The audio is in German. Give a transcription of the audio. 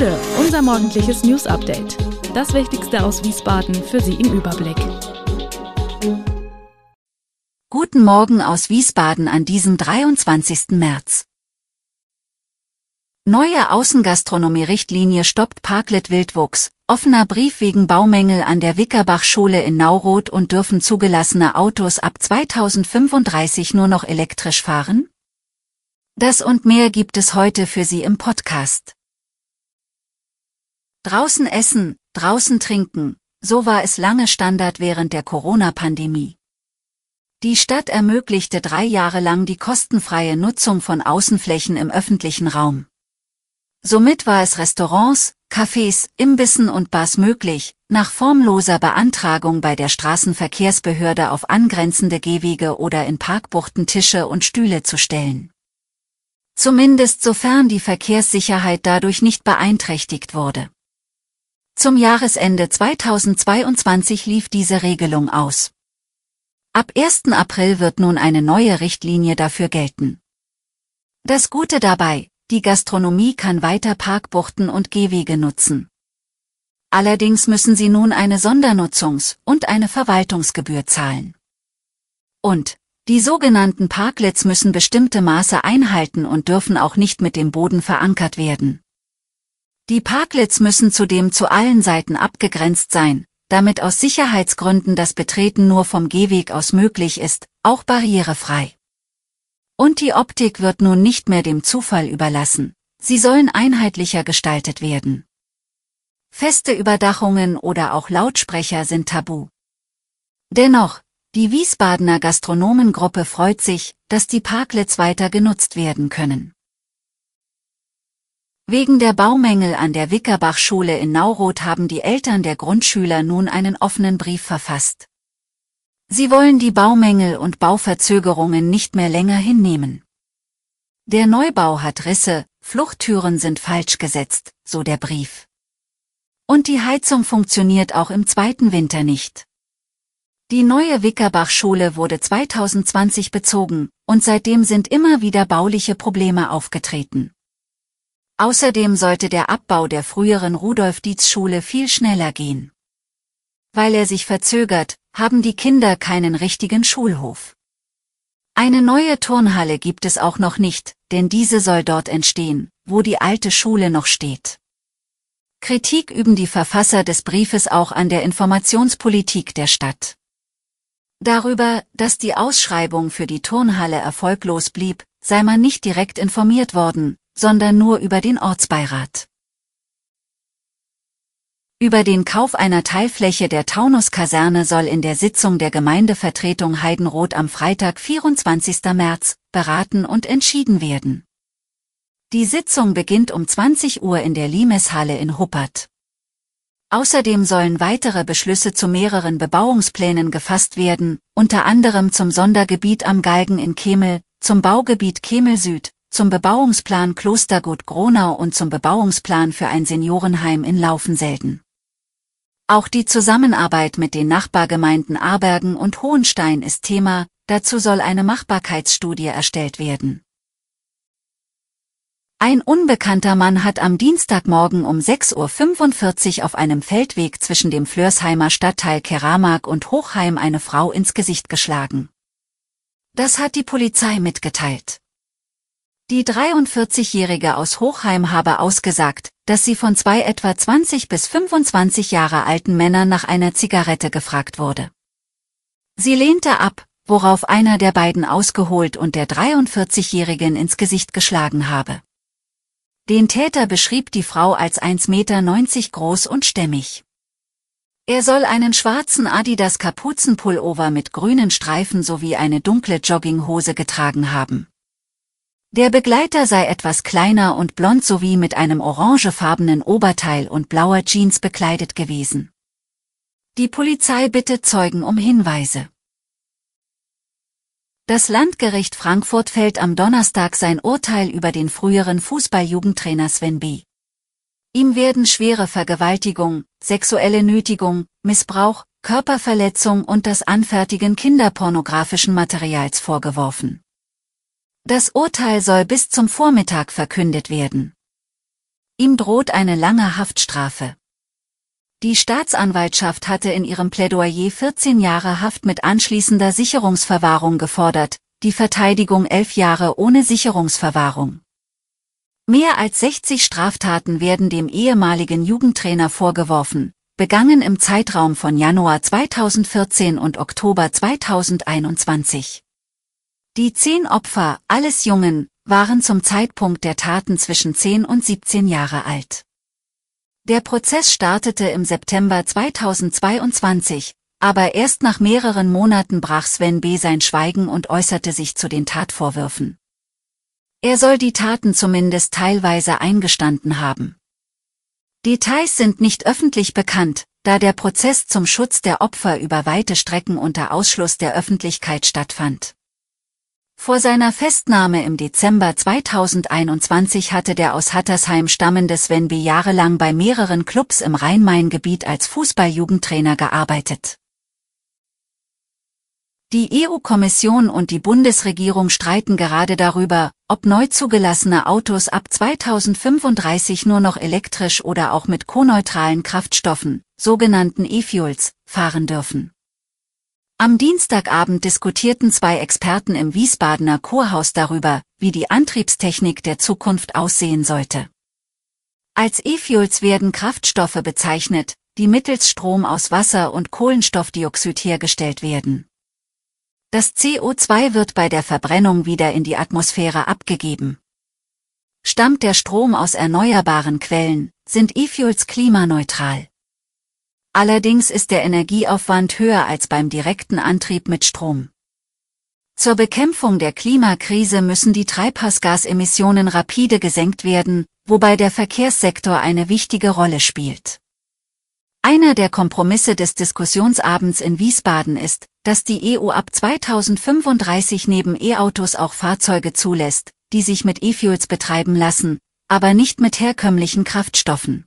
Gude, unser morgendliches News Update. Das Wichtigste aus Wiesbaden für Sie im Überblick. Guten Morgen aus Wiesbaden an diesem 23. März. Neue Außengastronomie-Richtlinie stoppt Parklet Wildwuchs. Offener Brief wegen Baumängel an der Wickerbach-Schule in Nauroth und dürfen zugelassene Autos ab 2035 nur noch elektrisch fahren? Das und mehr gibt es heute für Sie im Podcast. Draußen essen, draußen trinken, so war es lange Standard während der Corona-Pandemie. Die Stadt ermöglichte drei Jahre lang die kostenfreie Nutzung von Außenflächen im öffentlichen Raum. Somit war es Restaurants, Cafés, Imbissen und Bars möglich, nach formloser Beantragung bei der Straßenverkehrsbehörde auf angrenzende Gehwege oder in Parkbuchten Tische und Stühle zu stellen. Zumindest sofern die Verkehrssicherheit dadurch nicht beeinträchtigt wurde. Zum Jahresende 2022 lief diese Regelung aus. Ab 1. April wird nun eine neue Richtlinie dafür gelten. Das Gute dabei, die Gastronomie kann weiter Parkbuchten und Gehwege nutzen. Allerdings müssen sie nun eine Sondernutzungs- und eine Verwaltungsgebühr zahlen. Und, die sogenannten Parklets müssen bestimmte Maße einhalten und dürfen auch nicht mit dem Boden verankert werden. Die Parklets müssen zudem zu allen Seiten abgegrenzt sein, damit aus Sicherheitsgründen das Betreten nur vom Gehweg aus möglich ist, auch barrierefrei. Und die Optik wird nun nicht mehr dem Zufall überlassen, sie sollen einheitlicher gestaltet werden. Feste Überdachungen oder auch Lautsprecher sind tabu. Dennoch, die Wiesbadener Gastronomengruppe freut sich, dass die Parklets weiter genutzt werden können. Wegen der Baumängel an der Wickerbach-Schule in Nauroth haben die Eltern der Grundschüler nun einen offenen Brief verfasst. Sie wollen die Baumängel und Bauverzögerungen nicht mehr länger hinnehmen. Der Neubau hat Risse, Fluchttüren sind falsch gesetzt, so der Brief. Und die Heizung funktioniert auch im zweiten Winter nicht. Die neue Wickerbach-Schule wurde 2020 bezogen, und seitdem sind immer wieder bauliche Probleme aufgetreten. Außerdem sollte der Abbau der früheren Rudolf-Dietz-Schule viel schneller gehen. Weil er sich verzögert, haben die Kinder keinen richtigen Schulhof. Eine neue Turnhalle gibt es auch noch nicht, denn diese soll dort entstehen, wo die alte Schule noch steht. Kritik üben die Verfasser des Briefes auch an der Informationspolitik der Stadt. Darüber, dass die Ausschreibung für die Turnhalle erfolglos blieb, sei man nicht direkt informiert worden, sondern nur über den Ortsbeirat. Über den Kauf einer Teilfläche der Taunuskaserne soll in der Sitzung der Gemeindevertretung Heidenroth am Freitag 24. März beraten und entschieden werden. Die Sitzung beginnt um 20 Uhr in der Limeshalle in Huppert. Außerdem sollen weitere Beschlüsse zu mehreren Bebauungsplänen gefasst werden, unter anderem zum Sondergebiet am Galgen in Kemel, zum Baugebiet Kemel Süd, zum Bebauungsplan Klostergut Gronau und zum Bebauungsplan für ein Seniorenheim in Laufenselden. Auch die Zusammenarbeit mit den Nachbargemeinden Abergen und Hohenstein ist Thema, dazu soll eine Machbarkeitsstudie erstellt werden. Ein unbekannter Mann hat am Dienstagmorgen um 6.45 Uhr auf einem Feldweg zwischen dem Flörsheimer Stadtteil Keramark und Hochheim eine Frau ins Gesicht geschlagen. Das hat die Polizei mitgeteilt. Die 43-Jährige aus Hochheim habe ausgesagt, dass sie von zwei etwa 20 bis 25 Jahre alten Männern nach einer Zigarette gefragt wurde. Sie lehnte ab, worauf einer der beiden ausgeholt und der 43-Jährigen ins Gesicht geschlagen habe. Den Täter beschrieb die Frau als 1,90 Meter groß und stämmig. Er soll einen schwarzen Adidas Kapuzenpullover mit grünen Streifen sowie eine dunkle Jogginghose getragen haben. Der Begleiter sei etwas kleiner und blond sowie mit einem orangefarbenen Oberteil und blauer Jeans bekleidet gewesen. Die Polizei bittet Zeugen um Hinweise. Das Landgericht Frankfurt fällt am Donnerstag sein Urteil über den früheren Fußballjugendtrainer Sven B. Ihm werden schwere Vergewaltigung, sexuelle Nötigung, Missbrauch, Körperverletzung und das Anfertigen kinderpornografischen Materials vorgeworfen. Das Urteil soll bis zum Vormittag verkündet werden. Ihm droht eine lange Haftstrafe. Die Staatsanwaltschaft hatte in ihrem Plädoyer 14 Jahre Haft mit anschließender Sicherungsverwahrung gefordert, die Verteidigung 11 Jahre ohne Sicherungsverwahrung. Mehr als 60 Straftaten werden dem ehemaligen Jugendtrainer vorgeworfen, begangen im Zeitraum von Januar 2014 und Oktober 2021. Die zehn Opfer, alles Jungen, waren zum Zeitpunkt der Taten zwischen 10 und 17 Jahre alt. Der Prozess startete im September 2022, aber erst nach mehreren Monaten brach Sven B. sein Schweigen und äußerte sich zu den Tatvorwürfen. Er soll die Taten zumindest teilweise eingestanden haben. Details sind nicht öffentlich bekannt, da der Prozess zum Schutz der Opfer über weite Strecken unter Ausschluss der Öffentlichkeit stattfand. Vor seiner Festnahme im Dezember 2021 hatte der aus Hattersheim stammende Sven B. jahrelang bei mehreren Clubs im Rhein-Main-Gebiet als Fußballjugendtrainer gearbeitet. Die EU-Kommission und die Bundesregierung streiten gerade darüber, ob neu zugelassene Autos ab 2035 nur noch elektrisch oder auch mit koneutralen Kraftstoffen, sogenannten E-Fuels, fahren dürfen. Am Dienstagabend diskutierten zwei Experten im Wiesbadener Kurhaus darüber, wie die Antriebstechnik der Zukunft aussehen sollte. Als E-Fuels werden Kraftstoffe bezeichnet, die mittels Strom aus Wasser und Kohlenstoffdioxid hergestellt werden. Das CO2 wird bei der Verbrennung wieder in die Atmosphäre abgegeben. Stammt der Strom aus erneuerbaren Quellen, sind E-Fuels klimaneutral. Allerdings ist der Energieaufwand höher als beim direkten Antrieb mit Strom. Zur Bekämpfung der Klimakrise müssen die Treibhausgasemissionen rapide gesenkt werden, wobei der Verkehrssektor eine wichtige Rolle spielt. Einer der Kompromisse des Diskussionsabends in Wiesbaden ist, dass die EU ab 2035 neben E-Autos auch Fahrzeuge zulässt, die sich mit E-Fuels betreiben lassen, aber nicht mit herkömmlichen Kraftstoffen.